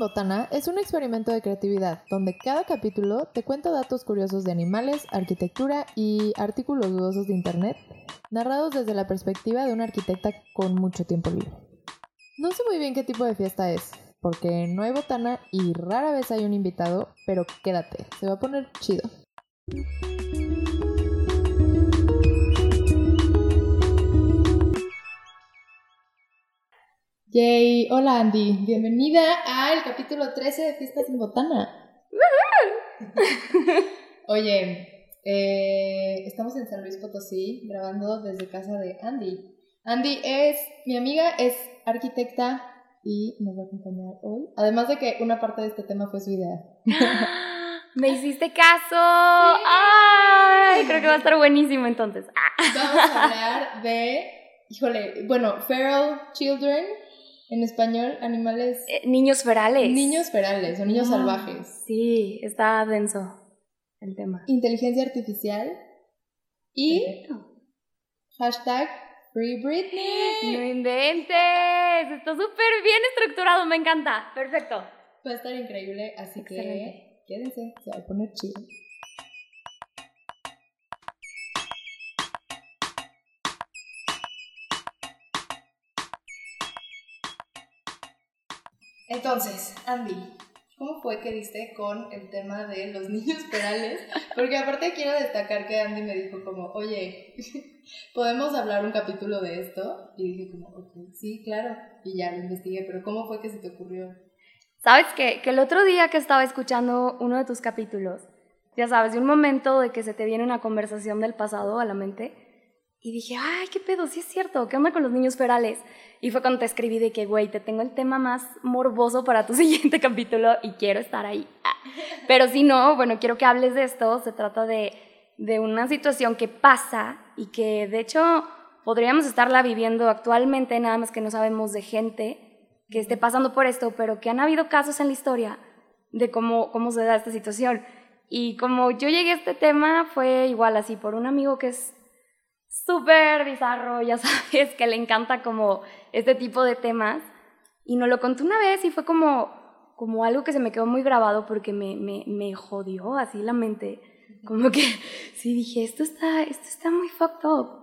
Botana es un experimento de creatividad donde cada capítulo te cuenta datos curiosos de animales, arquitectura y artículos dudosos de internet, narrados desde la perspectiva de una arquitecta con mucho tiempo libre. No sé muy bien qué tipo de fiesta es, porque no hay botana y rara vez hay un invitado, pero quédate, se va a poner chido. Yay, hola Andy, bienvenida al capítulo 13 de Fiestas en Botana. Oye, eh, estamos en San Luis Potosí grabando desde casa de Andy. Andy es mi amiga, es arquitecta y nos va a acompañar hoy. Además de que una parte de este tema fue su idea. ¡Me hiciste caso! ¡Ay! Creo que va a estar buenísimo entonces. Vamos a hablar de, híjole, bueno, feral children en español, animales. Eh, niños ferales. Niños ferales o niños Ah, salvajes. Sí, está denso el tema. Inteligencia artificial. Y Perfecto. hashtag Free Britney. No inventes. Está súper bien estructurado, me encanta. Perfecto. Va a estar increíble, así Excelente. que quédense, se va a poner chido. Entonces, Andy, ¿cómo fue que diste con el tema de los niños perales? Porque aparte quiero destacar que Andy me dijo como, oye, ¿podemos hablar un capítulo de esto? Y dije como, ok, sí, claro. Y ya lo investigué, pero ¿cómo fue que se te ocurrió? ¿Sabes qué? Que el otro día que estaba escuchando uno de tus capítulos, ya sabes, de un momento de que se te viene una conversación del pasado a la mente, y dije, ay, qué pedo, sí es cierto, ¿qué onda con los niños ferales? Y fue cuando te escribí de que, güey, te tengo el tema más morboso para tu siguiente capítulo y quiero estar ahí. Ah. Pero si no, bueno, quiero que hables de esto, se trata de, de una situación que pasa y que de hecho podríamos estarla viviendo actualmente, nada más que no sabemos de gente que esté pasando por esto, pero que han habido casos en la historia de cómo, cómo se da esta situación. Y como yo llegué a este tema fue igual así, por un amigo que es súper bizarro, ya sabes, que le encanta como este tipo de temas. Y nos lo contó una vez y fue como, como algo que se me quedó muy grabado porque me, me, me jodió así la mente. Como que sí dije, esto está, esto está muy fucked up.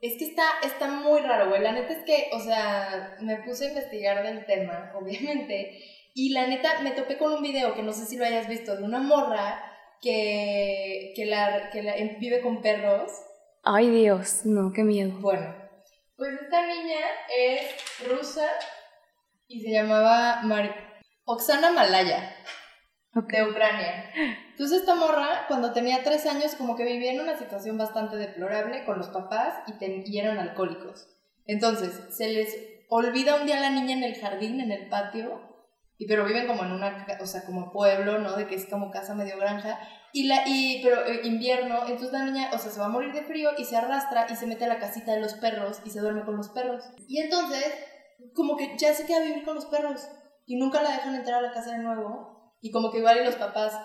Es que está, está muy raro, güey. La neta es que, o sea, me puse a investigar del tema, obviamente. Y la neta, me topé con un video que no sé si lo hayas visto, de una morra que, que, la, que la- vive con perros. Ay Dios, no, qué miedo. Bueno, pues esta niña es rusa y se llamaba Mar- Oksana Malaya, de Ucrania. Entonces esta morra, cuando tenía tres años, como que vivía en una situación bastante deplorable con los papás y, ten- y eran alcohólicos. Entonces, se les olvida un día a la niña en el jardín, en el patio, y pero viven como en una, o sea, como pueblo, ¿no? De que es como casa medio granja. Y la, y, pero eh, invierno, entonces la niña, o sea, se va a morir de frío y se arrastra y se mete a la casita de los perros y se duerme con los perros. Y entonces, como que ya se queda a vivir con los perros y nunca la dejan entrar a la casa de nuevo. Y como que igual y los papás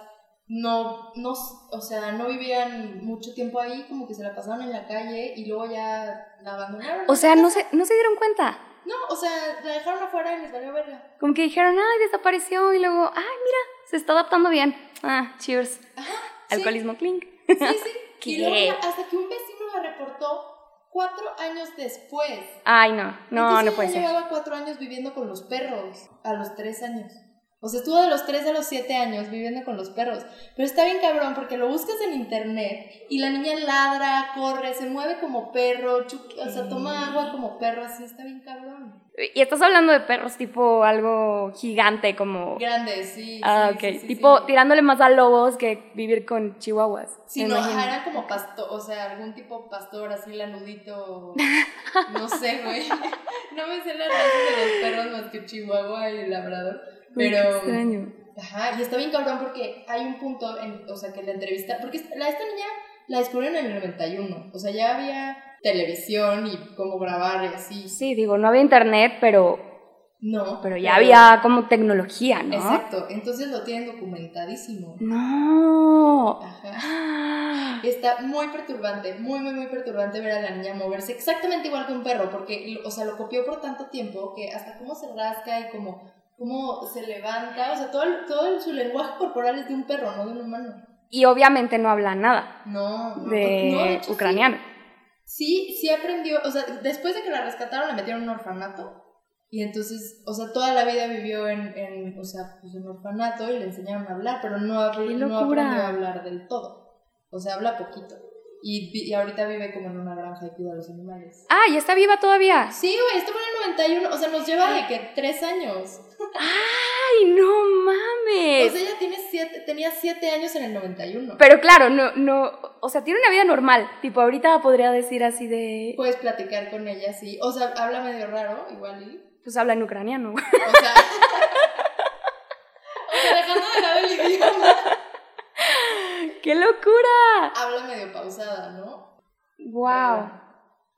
no, no, o sea, no vivían mucho tiempo ahí, como que se la pasaban en la calle y luego ya la abandonaron. O sea, no se, no se dieron cuenta. No, o sea, la dejaron afuera y les valió verga. Como que dijeron, ay, desapareció. Y luego, ay, mira, se está adaptando bien. Ah, cheers. Ajá. sí. Alcoholismo clink. Sí, sí. y ¿Qué? luego ya- hasta que un vecino la reportó cuatro años después. Ay, no, no, Entonces no puede ser. llevaba cuatro años viviendo con los perros a los tres años. O sea, estuvo de los tres a los siete años viviendo con los perros. Pero está bien cabrón porque lo buscas en internet y la niña ladra, corre, se mueve como perro, o sea, toma agua como perro, así está bien cabrón. Y estás hablando de perros tipo algo gigante, como... Grande, sí. Ah, sí, ok. sí, sí, tipo tirándole más a lobos que vivir con chihuahuas. Sí, no, era como pastor, o sea, algún tipo pastor así lanudito, no sé, güey. No me sé la raza de los perros más que Chihuahua y Labrador, Uy, qué pero... extraño. Ajá, y está bien cabrón porque hay un punto, en, o sea, que la entrevista, porque la, esta niña la descubrieron en el 91, o sea, ya había televisión y cómo grabar y así. Sí, digo, no había internet, pero, No. pero ya había como tecnología, ¿no? Exacto, entonces lo tienen documentadísimo. No. Ajá. Está muy perturbante, muy, muy, muy perturbante ver a la niña moverse exactamente igual que un perro, porque, o sea, lo copió por tanto tiempo que hasta cómo se rasca y como cómo se levanta, o sea, todo, el- todo el- su lenguaje corporal es de un perro, no de un humano. Y obviamente no habla nada No, no, de no, hecho, ucraniano. Sí, sí aprendió, o sea, después de que la rescataron la metieron en un orfanato y entonces, o sea, toda la vida vivió en, en o sea, pues en orfanato y le enseñaron a hablar, pero no, habl- ¡Qué no aprendió a hablar del todo. O sea, habla poquito. Y, ahorita vive como en una granja y cuida a los animales. Ah, y está viva todavía. Sí, güey, estuvo en el 91, o sea, nos lleva de que tres años. ¡Ay, no O mames! sea, ella tiene siete, tenía siete años en el 91. Pero claro, no, no, o sea, tiene una vida normal. Tipo, ahorita podría decir así de, Puedes platicar con ella, sí. O sea, habla medio raro, igual y... pues habla en ucraniano. O sea, o sea, dejando de lado el idioma, ¡Qué locura! habla medio pausada, ¿no? Wow.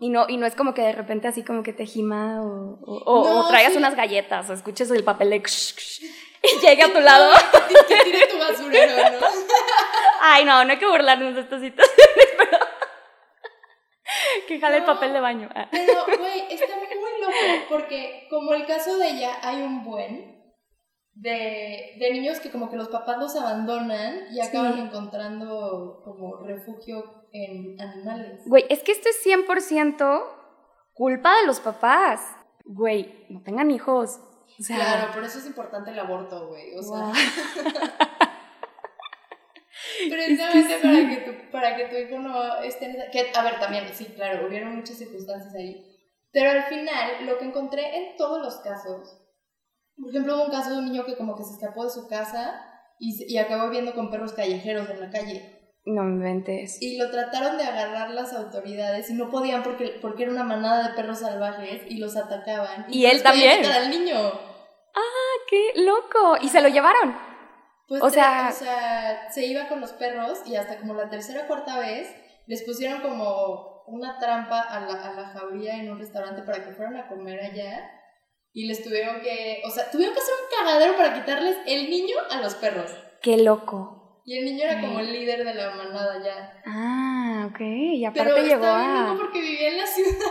Y no, y no es como que de repente así como que te gima o, o, o- No, o traigas sí. unas galletas o escuches el papel de y llegue a tu lado. Que, tire tu basurero, ¿no? Ay, no, no hay que burlarnos de estas situaciones, pero que jale el papel de baño. Ah. Pero, güey, está muy loco porque como el caso de ella, hay un buen de, de niños que como que los papás los abandonan y acaban Sí. encontrando como refugio en animales. Güey, es que esto es 100% culpa de los papás. Güey, no tengan hijos. O sea, Claro, por eso es importante el aborto, güey. O sea, Wow. precisamente sí. para, que tu, para que tu hijo no esté en esa- que, A ver, también, sí, claro, hubieron muchas circunstancias ahí. Pero al final, lo que encontré en todos los casos, por ejemplo, hubo un caso de un niño que como que se escapó de su casa y, y acabó viviendo con perros callejeros en la calle. No me inventes. Y lo trataron de agarrar las autoridades y no podían porque, porque era una manada de perros salvajes y los atacaban. Y él también. al niño. ¡Qué loco! Y se lo llevaron. Pues O sea- o sea, se iba con los perros y hasta como la tercera o cuarta vez les pusieron como una trampa a la, a la jauría en un restaurante para que fueran a comer allá y les tuvieron que, o sea, tuvieron que hacer un cagadero para quitarles el niño a los perros. ¡Qué loco! Y el niño era como el líder de la manada ya. Ah, ok. Y aparte Pero llegó bien a... loco porque vivía en la ciudad.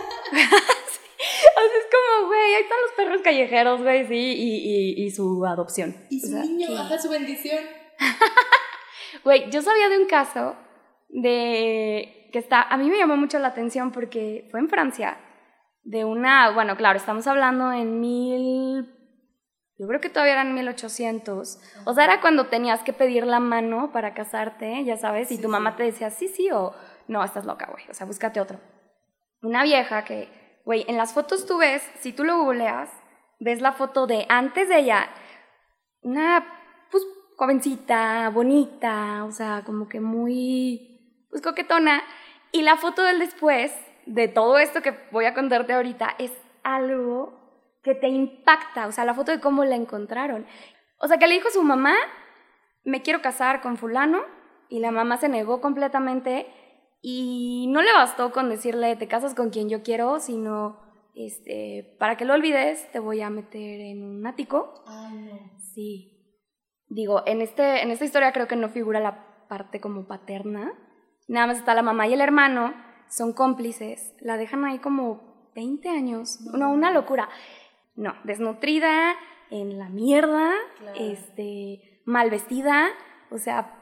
O sea, es como, güey, ahí están los perros callejeros, güey, sí, y, y, y su adopción. Y O su sea, niño, ¿qué? ajá, su bendición. Güey, yo sabía de un caso de que está, a mí me llamó mucho la atención porque fue en Francia, de una, bueno, claro, estamos hablando en mil, yo creo que todavía eran 1800, o sea, era cuando tenías que pedir la mano para casarte, ya sabes, y Sí, tu sí. mamá te decía sí, sí, o no, estás loca, güey, o sea, búscate otro. Una vieja que, güey, en las fotos tú ves, si tú lo googleas, ves la foto de antes de ella, una, pues, jovencita, bonita, o sea, como que muy, pues, coquetona. Y la foto del después, de todo esto que voy a contarte ahorita, es algo que te impacta, o sea, la foto de cómo la encontraron. O sea, que le dijo a su mamá, me quiero casar con fulano, y la mamá se negó completamente, y no le bastó con decirle, te casas con quien yo quiero, sino, este, para que lo olvides, te voy a meter en un ático Ay, no. Sí. Digo, en, este, en esta historia creo que no figura la parte como paterna. Nada más está la mamá y el hermano, son cómplices. La dejan ahí como 20 años. No, una locura. No, desnutrida, en la mierda, Claro. este, mal vestida. O sea,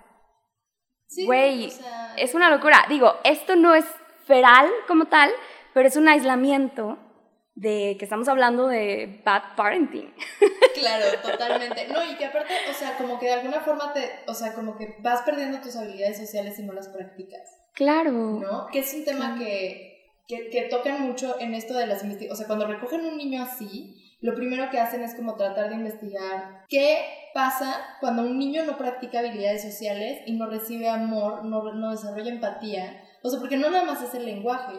Sí, Güey, o sea, es una locura. Digo, esto no es feral como tal, pero es un aislamiento de que estamos hablando de bad parenting. Claro, totalmente. No, y que aparte, o sea, como que de alguna forma te, o sea, como que vas perdiendo tus habilidades sociales si no las practicas, Claro. ¿no? Que es un tema Claro. que, que, que tocan mucho en esto de las investigaciones. O sea, cuando recogen un niño así, lo primero que hacen es como tratar de investigar qué pasa cuando un niño no practica habilidades sociales y no recibe amor, no, no desarrolla empatía. O sea, porque no nada más es el lenguaje,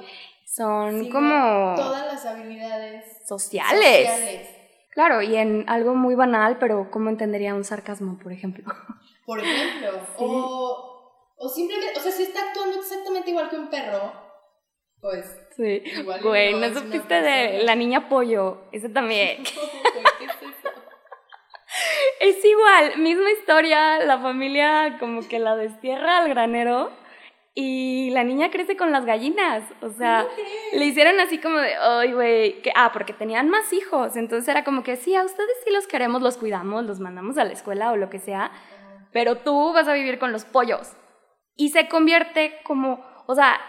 Son como todas las habilidades sociales. sociales. Claro, y en algo muy banal, pero ¿cómo entendería un sarcasmo, por ejemplo? Por ejemplo, o, o simplemente, o sea, si está actuando exactamente igual que un perro, pues... Sí. Igual Güey, no ¿no es una supiste de la niña pollo? Ese también. Güey, ¿qué es eso? Es igual, misma historia, la familia como que la destierra al granero y la niña crece con las gallinas. O sea, le hicieron así como de, ay, güey, ah, porque tenían más hijos. Entonces era como que, sí, a ustedes sí los queremos, los cuidamos, los mandamos a la escuela o lo que sea, pero tú vas a vivir con los pollos. Y se convierte como, o sea,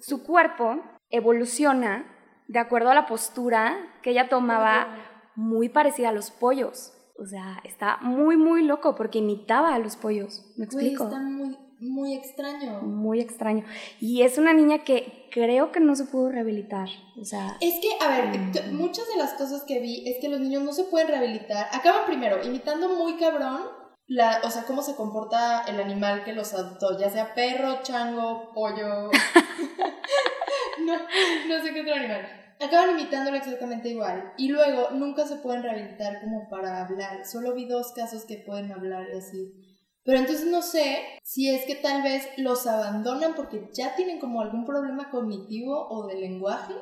su cuerpo evoluciona de acuerdo a la postura que ella tomaba muy parecida a los pollos. O sea, está muy, muy loco porque imitaba a los pollos. ¿Me explico? está muy, muy extraño. Muy extraño. Y es una niña que creo que no se pudo rehabilitar. O sea. Es que, a ver, mm. muchas de las cosas que vi es que los niños no se pueden rehabilitar. Acaban primero imitando muy cabrón. La, o sea, cómo se comporta el animal que los adoptó, ya sea perro, chango, pollo. no, no sé qué otro animal acaban imitándolo exactamente igual. Y luego nunca se pueden rehabilitar como para hablar. Solo vi dos casos que pueden hablar y así. Pero entonces no sé si es que tal vez los abandonan porque ya tienen como algún problema cognitivo o de lenguaje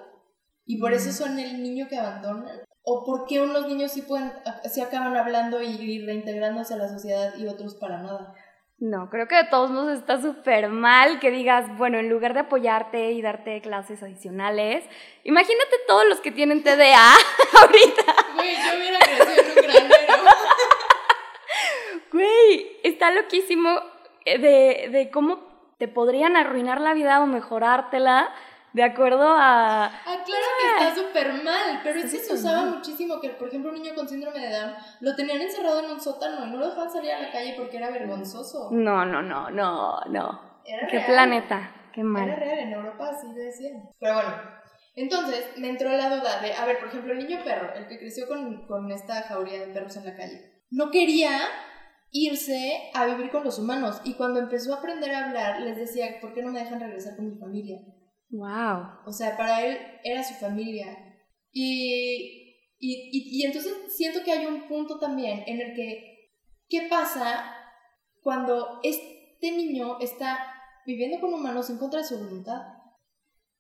y por eso mm. son el niño que abandonan. O por qué unos niños sí pueden, sí acaban hablando y reintegrándose a la sociedad y otros para nada. No, creo que de todos modos está súper mal que digas, bueno, en lugar de apoyarte y darte clases adicionales, imagínate todos los que tienen TDA ahorita. Güey, yo hubiera crecido en un granero. Güey, está loquísimo de, de cómo te podrían arruinar la vida o mejorártela de acuerdo a... Ah, claro está súper mal, pero es que se usaba muchísimo que, por ejemplo, un niño con síndrome de Down lo tenían encerrado en un sótano y no lo dejaban salir a la calle porque era vergonzoso. No, no, no, no, no. Era ¿Qué planeta? Qué mal. Era real, en Europa así lo decían. Pero bueno, entonces me entró la duda de, a ver, por ejemplo, el niño perro, el que creció con, con esta jauría de perros en la calle, no quería irse a vivir con los humanos y cuando empezó a aprender a hablar les decía, ¿por qué no me dejan regresar con mi familia? Wow. O sea, para él era su familia. Y, y, y, entonces siento que hay un punto también en el que, ¿qué pasa cuando este niño está viviendo con humanos en contra de su voluntad?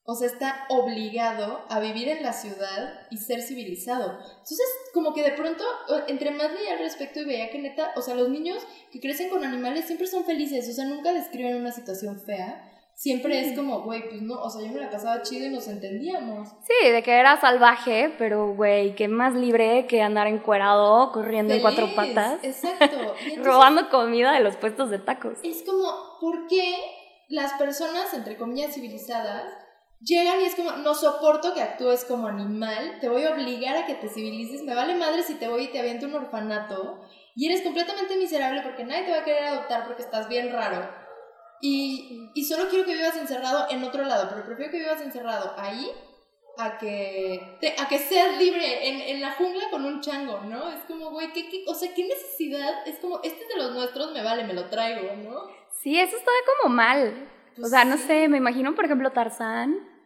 O sea, está obligado a vivir en la ciudad y ser civilizado. Entonces, como que de pronto, entre más leía al respecto y veía que neta, o sea, los niños que crecen con animales siempre son felices, o sea, nunca describen una situación fea siempre es como, güey, pues no, o sea, yo me la pasaba chido y nos entendíamos. Sí, de que era salvaje, pero güey, que más libre que andar encuerado, corriendo en cuatro patas. Exacto. robando comida de los puestos de tacos. Es como, ¿por qué las personas, entre comillas, civilizadas, llegan y es como, no soporto que actúes como animal, te voy a obligar a que te civilices, me vale madre si te voy y te aviento un orfanato, y eres completamente miserable porque nadie te va a querer adoptar porque estás bien raro y, y solo quiero que vivas encerrado en otro lado, pero prefiero que vivas encerrado ahí a que, a que seas libre en, en, la jungla con un chango, ¿no? Es como, güey, ¿qué, qué, o sea, ¿qué necesidad? Es como, este es de los nuestros, me vale, me lo traigo, ¿no? Sí, eso está como mal. o sea, no sé, me imagino, por ejemplo, Tarzán.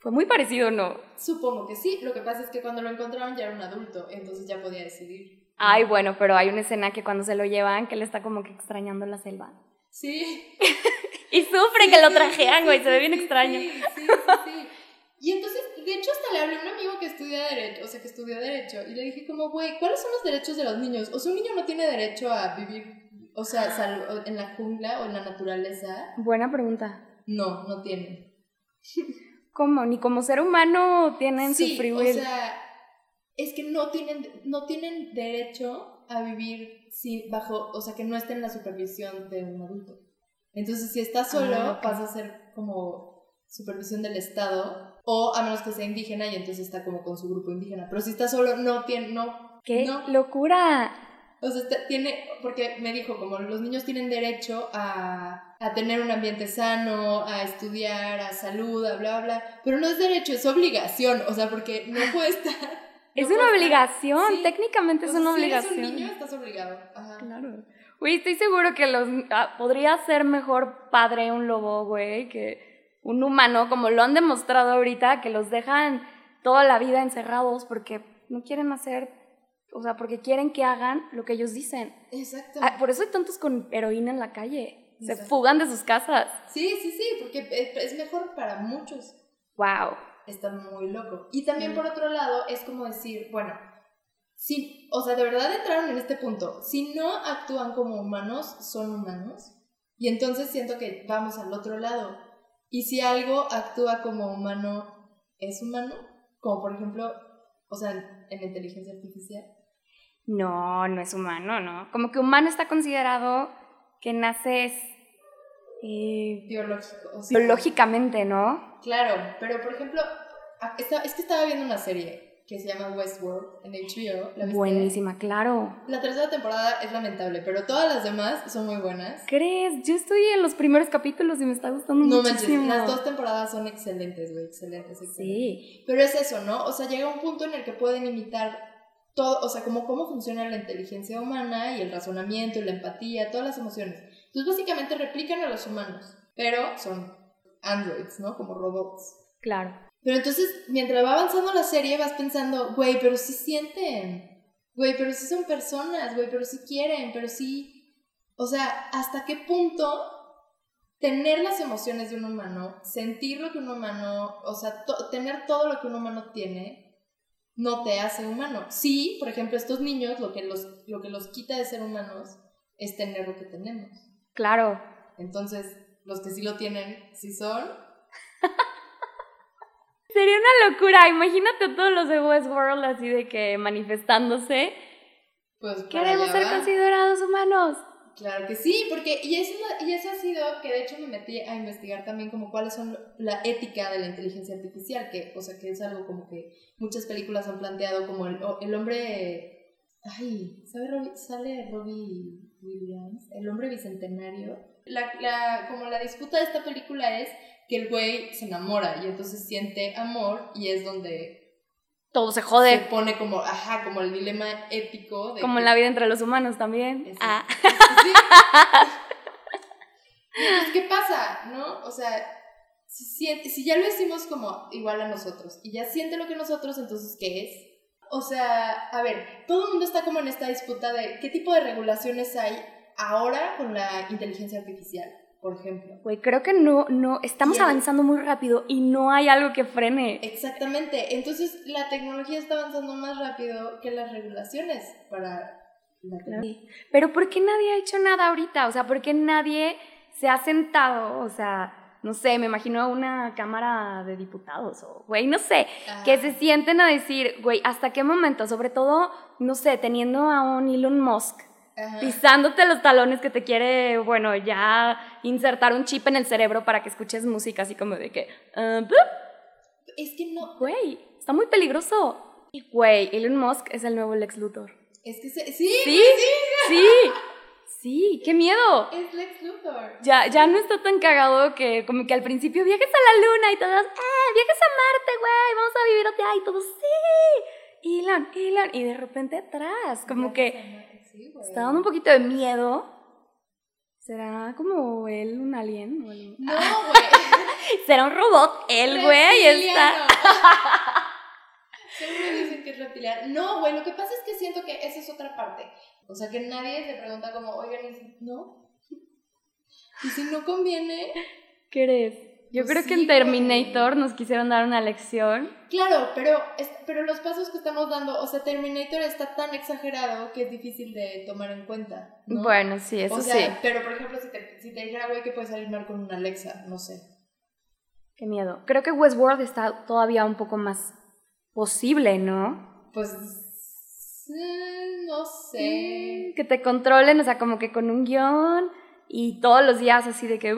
Fue muy parecido, ¿no? Supongo que sí. Lo que pasa es que cuando lo encontraron ya era un adulto, entonces ya podía decidir. Ay, bueno, pero hay una escena que cuando se lo llevan, que le está como que extrañando la selva. Sí. y sufre que lo trajean, güey, se ve bien extraño. Sí, sí, sí, Y entonces, de hecho, hasta le hablé a un amigo que estudia Derecho, o sea, que estudió Derecho, y le dije como, güey, ¿cuáles son los derechos de los niños? O sea, un niño no tiene derecho a vivir, o sea, en la jungla o en la naturaleza. Buena pregunta. No, no tiene. ¿Cómo? ¿Ni como ser humano tienen su free will? o sea, es que no tienen, no tienen derecho a vivir bajo, o sea, que no esté en la supervisión de un adulto. Entonces, si está solo, ah, pasa a ser como supervisión del Estado, o a menos que sea indígena y entonces está como con su grupo indígena. Pero si está solo, no tiene, no. ¡Qué locura! O sea, tiene, porque me dijo, como los niños tienen derecho a, a, tener un ambiente sano, a estudiar, a salud, a bla, bla, pero no es derecho, es obligación, o sea, porque no puede estar es una obligación, técnicamente es una obligación. Si eres un niño, estás obligado. Ajá. Claro. Güey, estoy seguro que los ah, podría ser mejor padre un lobo, güey, que un humano, como lo han demostrado ahorita, que los dejan toda la vida encerrados porque no quieren hacer, o sea, porque quieren que hagan lo que ellos dicen. Exacto. Ah, por eso hay tantos con heroína en la calle. Se fugan de sus casas. Sí, sí, sí, porque es mejor para muchos. Wow está muy loco. Y también por otro lado es como decir, bueno, si, o sea, de verdad entraron en este punto, si no actúan como humanos, son humanos. Y entonces siento que vamos al otro lado. Y si algo actúa como humano, ¿es humano? Como por ejemplo, o sea, en la inteligencia artificial. No, no es humano, ¿no? Como que humano está considerado que naces eh, Biológico. o sí. biológicamente, ¿no? Claro, pero por ejemplo, es que estaba viendo una serie que se llama Westworld en HBO. ¿la? Buenísima, claro. La tercera temporada es lamentable, pero todas las demás son muy buenas. ¿Crees? Yo estoy en los primeros capítulos y me está gustando No manches, muchísimo. las dos temporadas son excelentes, güey, excelentes, excelentes. Sí, Pero es eso, ¿no? O sea, llega un punto en el que pueden imitar todo, o sea, como cómo funciona la inteligencia humana y el razonamiento y la empatía, todas las emociones. Entonces, básicamente replican a los humanos, pero son androids, ¿no? Como robots. claro. Pero entonces, mientras va avanzando la serie, vas pensando, güey, pero sí sienten. Güey, pero sí son personas, güey, pero sí quieren, pero sí. O sea, ¿hasta qué punto tener las emociones de un humano, sentir lo que un humano, o sea, to- tener todo lo que un humano tiene, no te hace humano? Sí, por ejemplo, estos niños, lo que los, lo que los quita de ser humanos es tener lo que tenemos. Claro. Entonces, los que sí lo tienen, sí son. Sería una locura. Imagínate a todos los de Westworld así de que manifestándose. Pues Queremos ser va. considerados humanos. Claro que sí, porque y eso, y eso ha sido que de hecho me metí a investigar también como cuáles son la ética de la inteligencia artificial, que o sea que es algo como que muchas películas han planteado como el, el hombre, ay, ¿sabe Robbie- sale Robbie Williams, el hombre bicentenario. La, la, como la disputa de esta película es que el güey se enamora y entonces siente amor y es donde Todo se se jode. pone como, ajá, como el dilema ético de Como que- en la vida entre los humanos también. Ah. Sí. Entonces, ¿qué pasa? ¿No? O sea, si, siente- si ya lo decimos como igual a nosotros y ya siente lo que nosotros, entonces, ¿qué es? O sea, a ver, todo el mundo está como en esta disputa de qué tipo de regulaciones hay ahora con la inteligencia artificial, por ejemplo. Güey, creo que no, no, estamos avanzando muy rápido y no hay algo que frene. Exactamente. Entonces, la tecnología está avanzando más rápido que las regulaciones para la tecnología. Pero ¿por qué nadie ha hecho nada ahorita? O sea, ¿por qué nadie se ha sentado? O sea, no sé, me imagino una cámara de diputados o, güey, no sé, que se sienten a decir, güey, ¿hasta qué momento? Sobre todo, no sé, teniendo a un Elon Musk Ajá. pisándote los talones que te quiere, bueno, ya insertar un chip en el cerebro para que escuches música así como de que, ah. Es que no, güey, está muy peligroso. Güey, Elon Musk es el nuevo Lex Luthor. es que se, sí, ¿Sí? Sí, sí, qué miedo. es Lex Luthor. Ya, ya no está tan cagado que como que al principio viajes a la luna y todos, ¡eh, viajes a Marte, güey! Vamos a vivir allá y todos, ¡sí! Elon, Elon, y de repente atrás, como que Sí, está dando un poquito de miedo. ¿Será como él un alien? o algo? No, güey. ¿Será un robot? El güey está... Siempre dicen que es reptiliano. No, güey, lo que pasa es que siento que esa es otra parte. O sea, que nadie se pregunta como, oigan, ¿y si no? ¿Y si no conviene? ¿Qué eres? Yo Pues creo que en Terminator nos quisieron dar una lección. Claro, pero, es- pero los pasos que estamos dando, o sea, Terminator está tan exagerado que es difícil de tomar en cuenta. ¿no? Bueno, sí, eso o sea, sí. pero por ejemplo, si te, si te dijera, güey, que puedes salir mal con una Alexa, no sé. Qué miedo. Creo que Westworld está todavía un poco más posible, ¿no? Pues, mm, no sé. Que te controlen, o sea, como que con un guion y todos los días así de que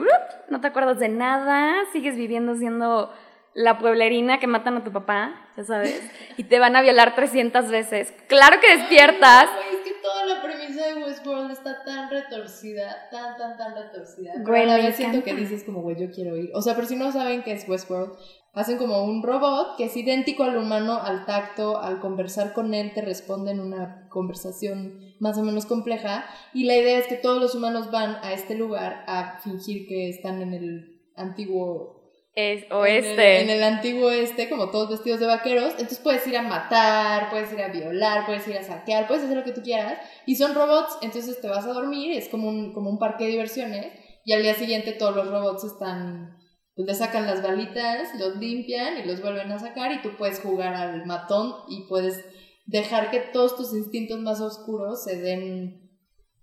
no te acuerdas de nada, sigues viviendo siendo la pueblerina que matan a tu papá, ya sabes, y te van a violar 300 veces. Claro que despiertas. Ay, no, es que toda la premisa de Westworld está tan retorcida, tan, tan, tan retorcida. Pero Güey, a la me vez siento que dices como, güey, yo quiero ir. O sea, pero si no saben qué es Westworld, hacen como un robot que es idéntico al humano, al tacto, al conversar con él te responde en una conversación más o menos compleja. Y la idea es que todos los humanos van a este lugar a fingir que están en el antiguo Es en oeste. el, en el antiguo este, como todos vestidos de vaqueros. Entonces puedes ir a matar, puedes ir a violar, puedes ir a saquear, puedes hacer lo que tú quieras. Y son robots, entonces te vas a dormir, es como un, como un parque de diversiones. Y al día siguiente todos los robots están, pues le sacan las balitas, los limpian y los vuelven a sacar. Y tú puedes jugar al matón y puedes dejar que todos tus instintos más oscuros se den,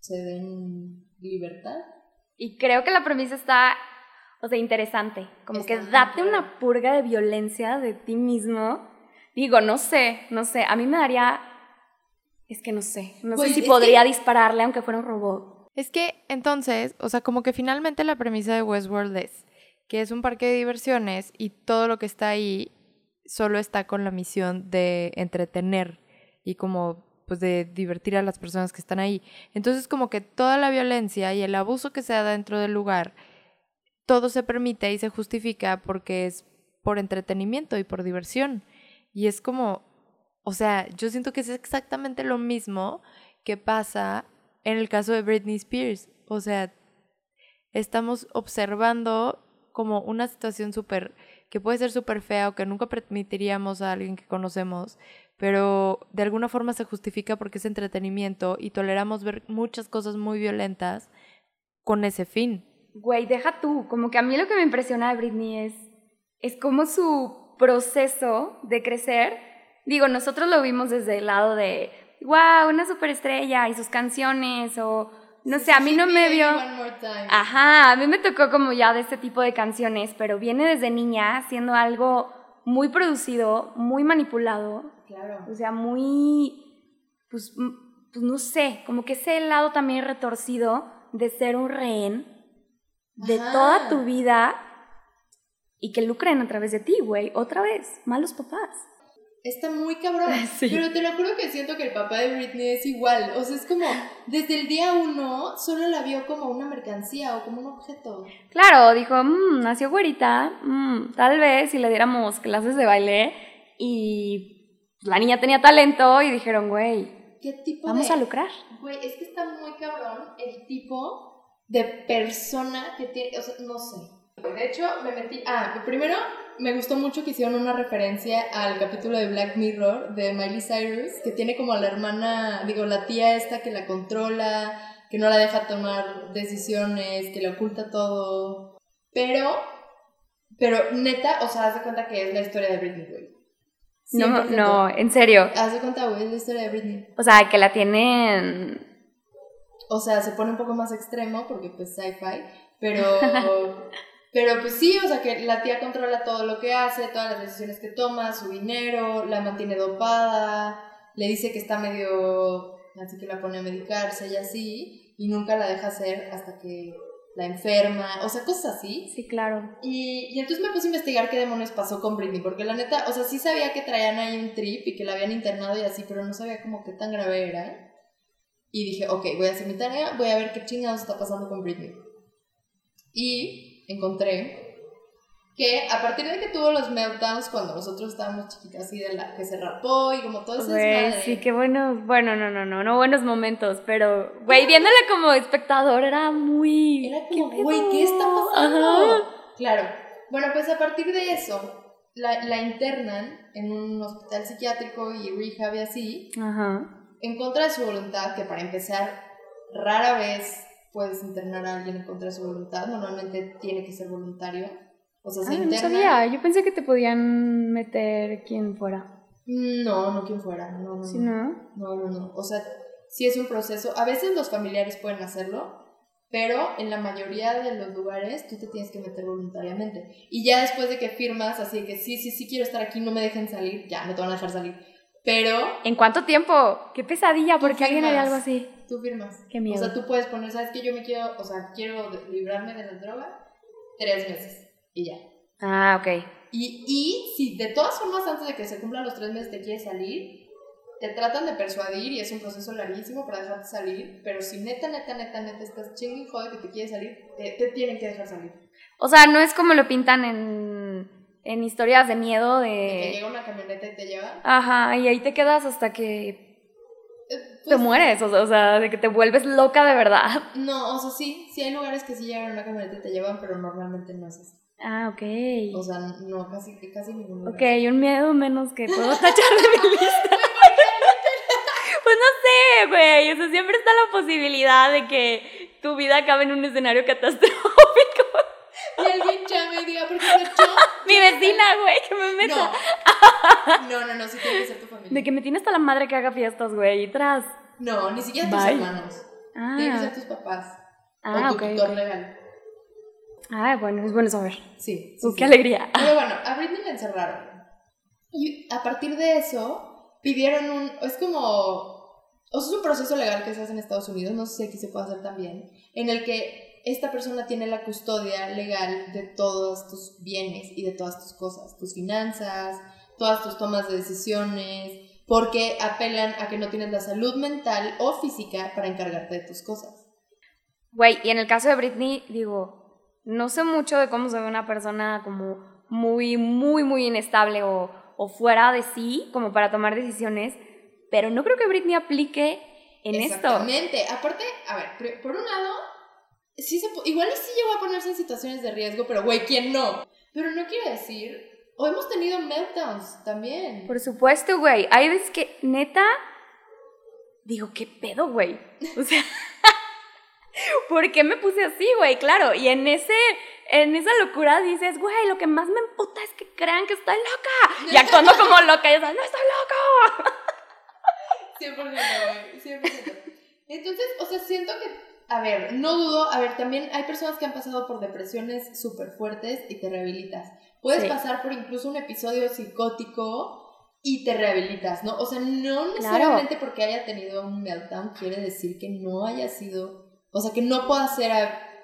se den libertad. Y creo que la premisa está, o sea, interesante. Como Está que date una purga de violencia de ti mismo. Digo, no sé, no sé. A mí me daría. Es que no sé. No Pues, sé si es podría dispararle aunque fuera un robot. Es que entonces, o sea, como que finalmente la premisa de Westworld es que es un parque de diversiones y todo lo que está ahí solo está con la misión de entretener y como pues de divertir a las personas que están ahí. Entonces como que toda la violencia y el abuso que se da dentro del lugar, todo se permite y se justifica porque es por entretenimiento y por diversión. Y es como, o sea, yo siento que es exactamente lo mismo que pasa en el caso de Britney Spears. O sea, estamos observando como una situación súper, que puede ser súper fea o que nunca permitiríamos a alguien que conocemos, pero de alguna forma se justifica porque es entretenimiento y toleramos ver muchas cosas muy violentas con ese fin. Güey, deja tú. Como que a mí lo que me impresiona de Britney es, es como su proceso de crecer. Digo, nosotros lo vimos desde el lado de, wow, una superestrella y sus canciones o, no sé, a mí no me time. Ajá, a mí me tocó como ya de este tipo de canciones, pero viene desde niña haciendo algo muy producido, muy manipulado, Claro. o sea, muy, pues, pues no sé, como que ese lado también retorcido de ser un rehén de Ajá. toda tu vida y que lucren a través de ti, güey. Otra vez, malos papás. Está muy cabrón. Sí. Pero te lo juro que siento que el papá de Britney es igual. O sea, es como, desde el día uno, solo la vio como una mercancía o como un objeto. Claro, dijo, "Mm, nació güerita, mm, tal vez si le diéramos clases de baile y la niña tenía talento y dijeron, güey, ¿Qué tipo vamos de...? a lucrar. Güey, es que está muy cabrón el tipo de persona que tiene, o sea, no sé. De hecho, me metí, ah, primero me gustó mucho que hicieron una referencia al capítulo de Black Mirror de Miley Cyrus, que tiene como a la hermana, digo, la tía esta que la controla, que no la deja tomar decisiones, que le oculta todo. Pero, pero neta, o sea, haz de cuenta que es la historia de Britney, güey. No, 100%. no, en serio. Haz de cuenta, güey, es la historia de Britney. O sea, que la tienen... O sea, se pone un poco más extremo porque pues sci-fi, pero pero pues sí, o sea que la tía controla todo lo que hace, todas las decisiones que toma, su dinero, la mantiene dopada, le dice que está medio así que la pone a medicarse y así y nunca la deja hacer hasta que la enferma, o sea, cosas así. Sí, claro. Y, y entonces me puse a investigar qué demonios pasó con Britney, porque la neta, o sea, sí sabía que traían ahí un trip y que la habían internado y así, pero no sabía como qué tan grave era. Y dije, ok, voy a hacer mi tarea, voy a ver qué chingados está pasando con Britney. Y encontré que a partir de que tuvo los meltdowns cuando nosotros estábamos chiquitas, así de la que se rapó y como todo eso Güey, sí, qué buenos... Bueno, no, no, no, no buenos momentos, pero, güey, viéndola como espectador era muy... Era como, ¿qué güey? ¿qué está pasando? Ajá. Claro. Bueno, pues a partir de eso, la, la internan en un hospital psiquiátrico y rehab y así, Ajá. en contra de su voluntad, que para empezar, rara vez puedes internar a alguien en contra su voluntad, normalmente tiene que ser voluntario. O sea, se Ah, no interna. sabía. Yo pensé que te podían meter quien fuera. No, no quien fuera, no, no, ¿Sí, no. no? No, no, no. O sea, sí es un proceso. A veces los familiares pueden hacerlo, pero en la mayoría de los lugares tú te tienes que meter voluntariamente. Y ya después de que firmas, así que sí, sí, sí quiero estar aquí, no me dejen salir, ya no te van a dejar salir. Pero ¿En cuánto tiempo? Qué pesadilla, porque alguien haría algo así. tú firmas. Qué miedo. O sea, tú puedes poner, ¿sabes qué? Yo me quiero, o sea, quiero librarme de la droga tres meses y ya. Ah, ok. Y, y si de todas formas antes de que se cumplan los tres meses te quieres salir, te tratan de persuadir y es un proceso larguísimo para dejarte salir, pero si neta, neta, neta, neta estás chingo y jode que te quieres salir, te, te tienen que dejar salir. O sea, no es como lo pintan en, en historias de miedo De que de... llega una camioneta y te lleva. Ajá, y ahí te quedas hasta que eh, te pues, mueres, o sea, o sea, de que te vuelves loca de verdad. No, o sea, sí, sí hay lugares que sí llegan una camioneta y te llevan, pero normalmente no es así. Ah, ok. O sea, no, casi, casi ningún lugar. Ok, un miedo menos que puedo tachar de mi lista. pues no sé, güey. O sea, siempre está la posibilidad de que tu vida acabe en un escenario catastrófico. Y alguien llame y diga, ¿por qué no yo? Mi vecina, güey, que me meta. No. No, no, no, sí tiene que ser tu familia. De que me tiene hasta la madre que haga fiestas, güey, y tras. No, ni siquiera tus hermanos. Tienen que Ah, ser tus papás. Ah, o tu ok. tutor legal. Ah, bueno, es bueno saber. Sí. sí, Uh, sí. qué alegría. Pero bueno, a Britney la encerraron. Y a partir de eso, pidieron un. Es como. O sea, es un proceso legal que se hace en Estados Unidos, no sé si aquí se puede hacer también, en el que esta persona tiene la custodia legal de todos tus bienes y de todas tus cosas, tus finanzas, todas tus tomas de decisiones, porque apelan a que no tienes la salud mental o física para encargarte de tus cosas. Güey, y en el caso de Britney, digo, no sé mucho de cómo se ve una persona como muy, muy, muy inestable o, o fuera de sí, como para tomar decisiones, pero no creo que Britney aplique en esto. Exactamente. Aparte, a ver, por un lado, sí se, igual y sí llegó a ponerse en situaciones de riesgo, pero güey, ¿quién no? Pero no quiere decir, o hemos tenido meltdowns también. Por supuesto, güey. Hay veces que, neta, digo, ¿qué pedo, güey? O sea, ¿por qué me puse así, güey? Claro, y en ese, en esa locura dices, güey, lo que más me emputa es que crean que estoy loca. Y actuando como loca, y dices, no estoy loca. 100%, güey, 100%. Entonces, o sea, siento que, a ver, no dudo, a ver, también hay personas que han pasado por depresiones súper fuertes y te rehabilitas. Puedes Sí. pasar por incluso un episodio psicótico y te rehabilitas, ¿no? O sea, no necesariamente porque haya tenido un meltdown quiere decir que no haya sido, o sea, que no pueda ser,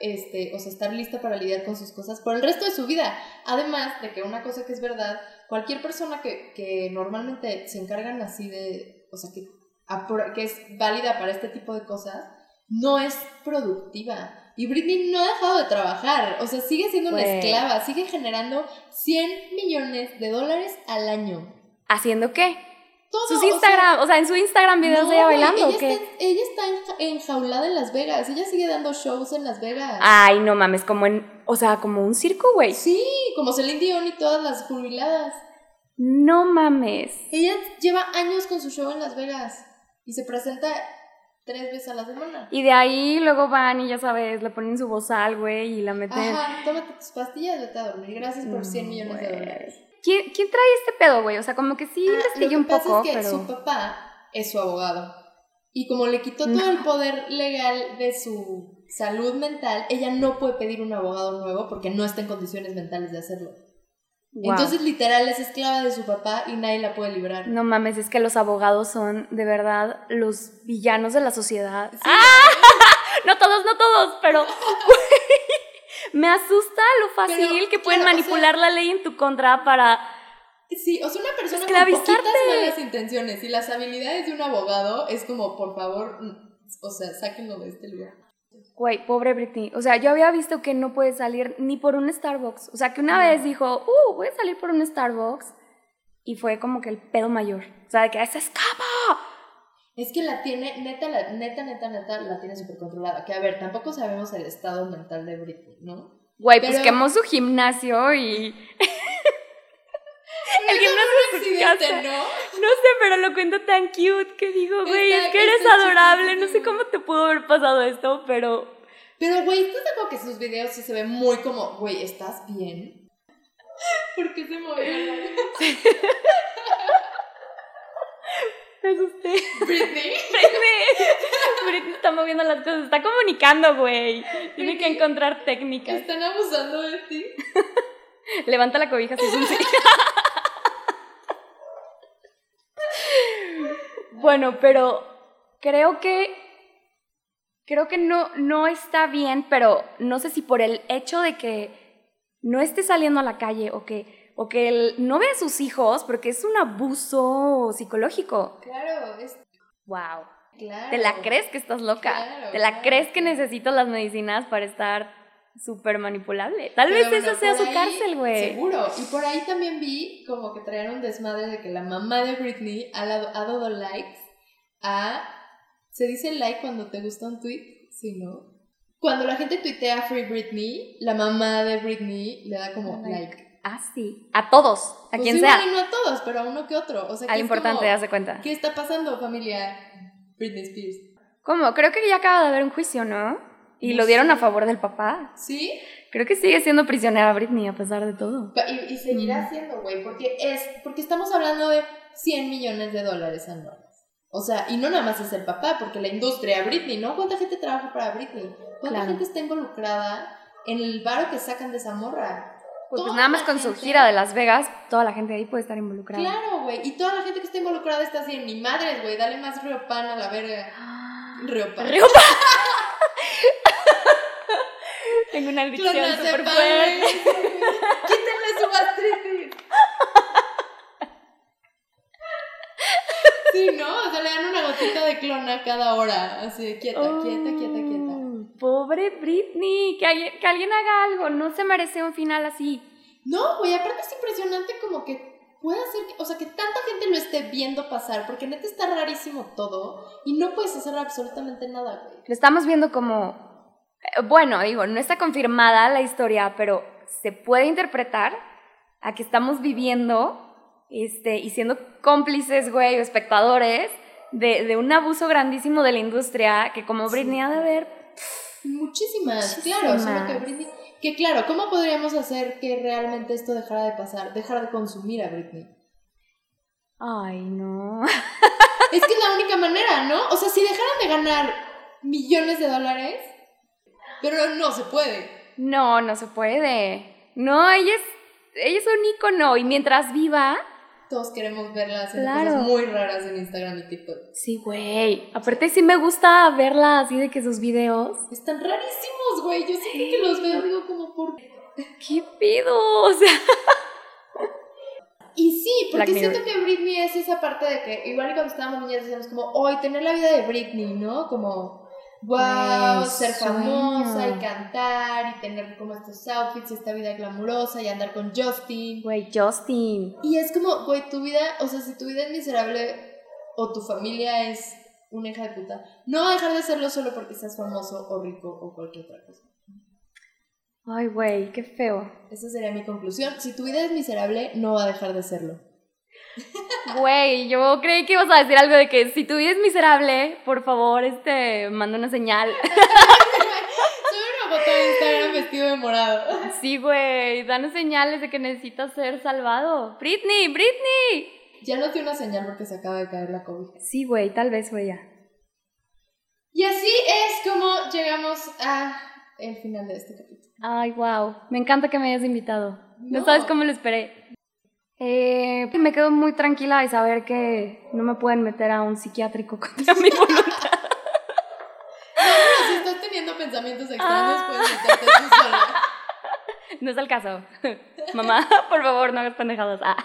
este, o sea, estar lista para lidiar con sus cosas por el resto de su vida. Además de que una cosa que es verdad, cualquier persona que, que normalmente se encargan así de, o sea, que, que es válida para este tipo de cosas, no es productiva. Y Britney no ha dejado de trabajar, o sea, sigue siendo una Güey. esclava, sigue generando 100 millones de dólares al año. ¿Haciendo qué? Todo, Sus o sea, Instagram, o sea, en su Instagram videos no, de ella bailando, ella ¿o qué? Está, ella está enja- enjaulada en Las Vegas, ella sigue dando shows en Las Vegas. Ay, no mames, como en, o sea, como un circo, güey. Sí, como Celine Dion y todas las jubiladas. No mames. Ella lleva años con su show en Las Vegas y se presenta tres veces a la semana. Y de ahí luego van y ya sabes, le ponen su bozal, güey, y la meten. Ajá, tómate tus pastillas, vete a dormir. Gracias por 100 No, millones de dólares. ¿Quién, quién trae este pedo, güey? O sea, como que sí Ah, investigué lo que un pasa poco, es que pero. su papá es su abogado. Y como le quitó todo el poder legal de su salud mental, ella no puede pedir un abogado nuevo porque no está en condiciones mentales de hacerlo. Entonces, literal, es esclava de su papá y nadie la puede librar. No mames, es que los abogados son de verdad los villanos de la sociedad. Sí, ¡Ah! No todos, no todos, pero me asusta lo fácil Pero, que pueden claro, o manipular la ley en tu contra para Sí, o sea, una persona con poquitas malas intenciones y las habilidades de un abogado es como, por favor, mm, o sea, sáquenlo de este lugar. Güey, pobre Britney. O sea, yo había visto que no puede salir ni por un Starbucks. O sea, que una No. vez dijo, uh, voy a salir por un Starbucks. Y fue como que el pedo mayor. O sea, de que se escapa. Es que la tiene, neta, la, neta, neta, neta, la tiene súper controlada. Que a ver, tampoco sabemos el estado mental de Britney, ¿no? Güey, pues quemó su gimnasio y. El gimnasio de su casa. ¿no? No sé, pero lo cuento tan cute que digo, güey, es que eres adorable. No sé cómo te pudo haber pasado esto, pero. Pero, güey, ¿estás de acuerdo que sus videos sí se ven muy como, güey, ¿estás bien? ¿Por qué se movió Me asusté. Britney? Britney. Britney está moviendo las cosas, está comunicando, güey. Tiene que encontrar técnicas. ¿Están abusando de ti? Levanta la cobija si es un sí. bueno, pero creo que creo que no no está bien, pero no sé si por el hecho de que no esté saliendo a la calle o que o que él no vea a sus hijos porque es un abuso psicológico. Claro, es... Wow. Claro. ¿Te la crees que estás loca? Claro, ¿Te la claro. crees que necesitas las medicinas para estar súper manipulable? Tal Pero vez bueno, esa sea su ahí, cárcel, güey. Seguro. Y por ahí también vi como que traían un desmadre de que la mamá de Britney ha, dado- ha dado likes a... ¿Se dice like cuando te gusta un tweet? Sí, ¿no? Cuando la gente tuitea Free Britney, la mamá de Britney le da como Like. like. Ah, sí. A todos, a Pues quien igual sea. no a todos, pero a uno que otro. O sea, Al importante, como, haz de cuenta. ¿Qué está pasando, familia Britney Spears? ¿Cómo? Creo que ya acaba de haber un juicio, ¿no? Y No lo dieron sé. a favor del papá. ¿Sí? Creo que sigue siendo prisionera Britney a pesar de todo. Y, y seguirá siendo, güey, porque es porque estamos hablando de 100 millones de dólares anuales. O sea, y no nada más es el papá, porque la industria, Britney, ¿no? ¿Cuánta gente trabaja para Britney? ¿Cuánta Claro. gente está involucrada en el bar que sacan de esa morra? Pues, Toda nada más con su gente- gira de Las Vegas, toda la gente ahí puede estar involucrada. Claro, güey. Y toda la gente que está involucrada está así, ni madres, güey, dale más Riopan a la verga. Riopan. Riopan. Tengo una adicción súper fuerte. Quítenle su gastritis. Sí, ¿no? O sea, le dan una gotita de clona cada hora. Así quieta, quieta, quieta, quieta. Oh, Pobre Britney, que alguien, que alguien haga algo, no se merece un final así. No, güey, aparte es impresionante como que puede hacer, que- o sea, que tanta gente lo esté viendo pasar, porque neta está rarísimo todo y no puedes hacer absolutamente nada, güey. Lo estamos viendo como, bueno, digo, no está confirmada la historia, pero se puede interpretar a que estamos viviendo este, y siendo cómplices, güey, o espectadores de, de un abuso grandísimo de la industria que como Sí. Britney ha de ver. Muchísimas, claro, solo que Muchísimas. Britney... Que claro, ¿cómo podríamos hacer que realmente esto dejara de pasar? Dejar de consumir a Britney. Ay, no. Es que es la única manera, ¿no? O sea, si dejaran de ganar millones de dólares, pero no se puede. No, no se puede. No, ella es, ella es un ícono y mientras viva, Todos queremos verla haciendo Claro. cosas muy raras en Instagram y TikTok. sí, güey. Aparte sí me gusta verla así de que sus videos. Están rarísimos, güey. Yo siempre que los veo digo como por... ¿Qué pido? O sea, Y sí, porque Black Mirror. siento que Britney es esa parte de que igual que cuando estábamos niñas decíamos como, hoy tener la vida de Britney, ¿no? Como, wow, Güey, ser sueño. famosa y cantar y tener como estos outfits y esta vida glamurosa y andar con Justin. güey, Justin. Y es como, güey, tu vida, o sea, si tu vida es miserable o tu familia es una hija de puta, no va a dejar de serlo solo porque seas famoso o rico o cualquier otra cosa. Ay, güey, qué feo. Esa sería mi conclusión. Si tu vida es miserable, no va a dejar de serlo. Güey, yo creí que ibas a decir algo de que si tu vida es miserable, por favor, este, manda una señal. Soy una foto de Instagram vestido de morado. Sí, güey, danos señales de que necesitas ser salvado. Britney, Britney. Ya no tiene una señal porque se acaba de caer la cobija. Sí, güey, tal vez, güey, ya. Y así es como llegamos a el final de este capítulo. Ay, wow. Me encanta que me hayas invitado. No, No. sabes cómo lo esperé. Eh, me quedo muy tranquila de saber que no me pueden meter a un psiquiátrico contra mi voluntad. Pero si estás teniendo pensamientos extraños, Ah. puedes meterte tú sola. No es el caso. Mamá, por favor, no hagas pendejadas. Ah,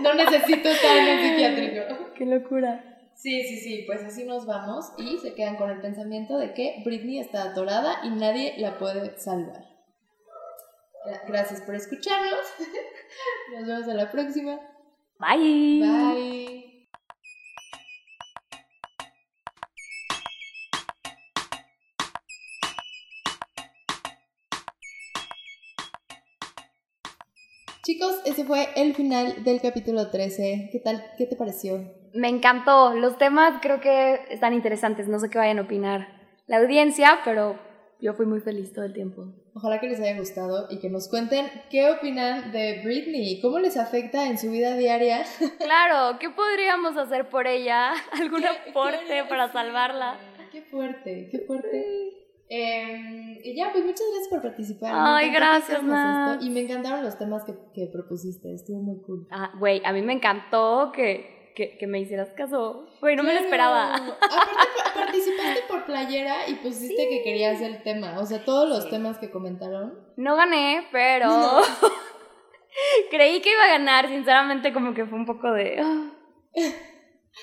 No necesito estar en el psiquiátrico. qué locura. Sí, sí, sí, pues así nos vamos y se quedan con el pensamiento de que Britney está atorada y nadie la puede salvar. Gra- Gracias por escucharnos. Nos vemos en la próxima. Bye. Bye. Chicos, ese fue el final del capítulo 13. ¿Qué tal? ¿Qué te pareció? Me encantó. Los temas creo que están interesantes. No sé qué vayan a opinar la audiencia, pero yo fui muy feliz todo el tiempo. Ojalá que les haya gustado y que nos cuenten qué opinan de Britney, cómo les afecta en su vida diaria. Claro, ¿qué podríamos hacer por ella? ¿Algún ¿Qué- aporte qué- para salvarla? Qué fuerte, qué fuerte. Eh, y ya, pues muchas gracias por participar. Me Ay, gracias, esto Y me encantaron los temas que, que propusiste, estuvo muy cool. Ah, güey, a mí me encantó que, que, que me hicieras caso. Güey, no me lo esperaba. Aparte, pa- participaste por playera y pusiste que querías el tema. O sea, todos los Sí. temas que comentaron. No gané, pero creí que iba a ganar. Sinceramente, como que fue un poco de. ah.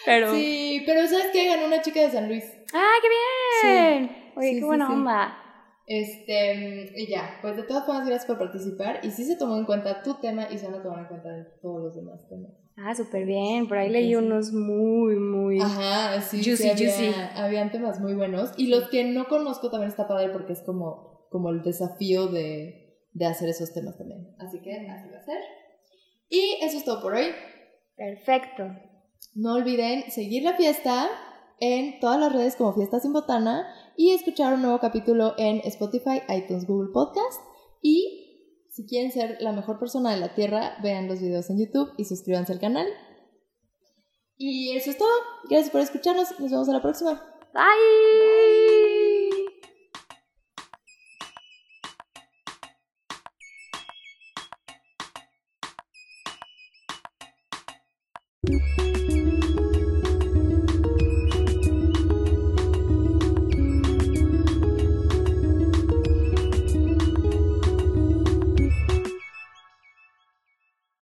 Pero. Sí, pero ¿sabes qué? Ganó una chica de San Luis. ¡Ah, qué bien! Oye, Sí, qué sí, buena sí. onda. Este, y ya, pues de todas formas, gracias por participar. Y sí se tomó en cuenta tu tema y se van a tomar en cuenta todos los demás temas. Ah, súper bien. Por ahí leí sí. unos muy, muy. Ajá, sí, Juicy, sí había, juicy. habían temas muy buenos. Y los que no conozco también está padre porque es como, como el desafío de, de hacer esos temas también. Así que así va a ser. Y eso es todo por hoy. Perfecto. No olviden seguir la fiesta en todas las redes como Fiesta Sin Botana y escuchar un nuevo capítulo en Spotify, iTunes, Google Podcast. Si quieren ser la mejor persona de la Tierra, vean los videos en YouTube y suscríbanse al canal. Y eso es todo. Gracias por escucharnos. Nos vemos a la próxima. Bye.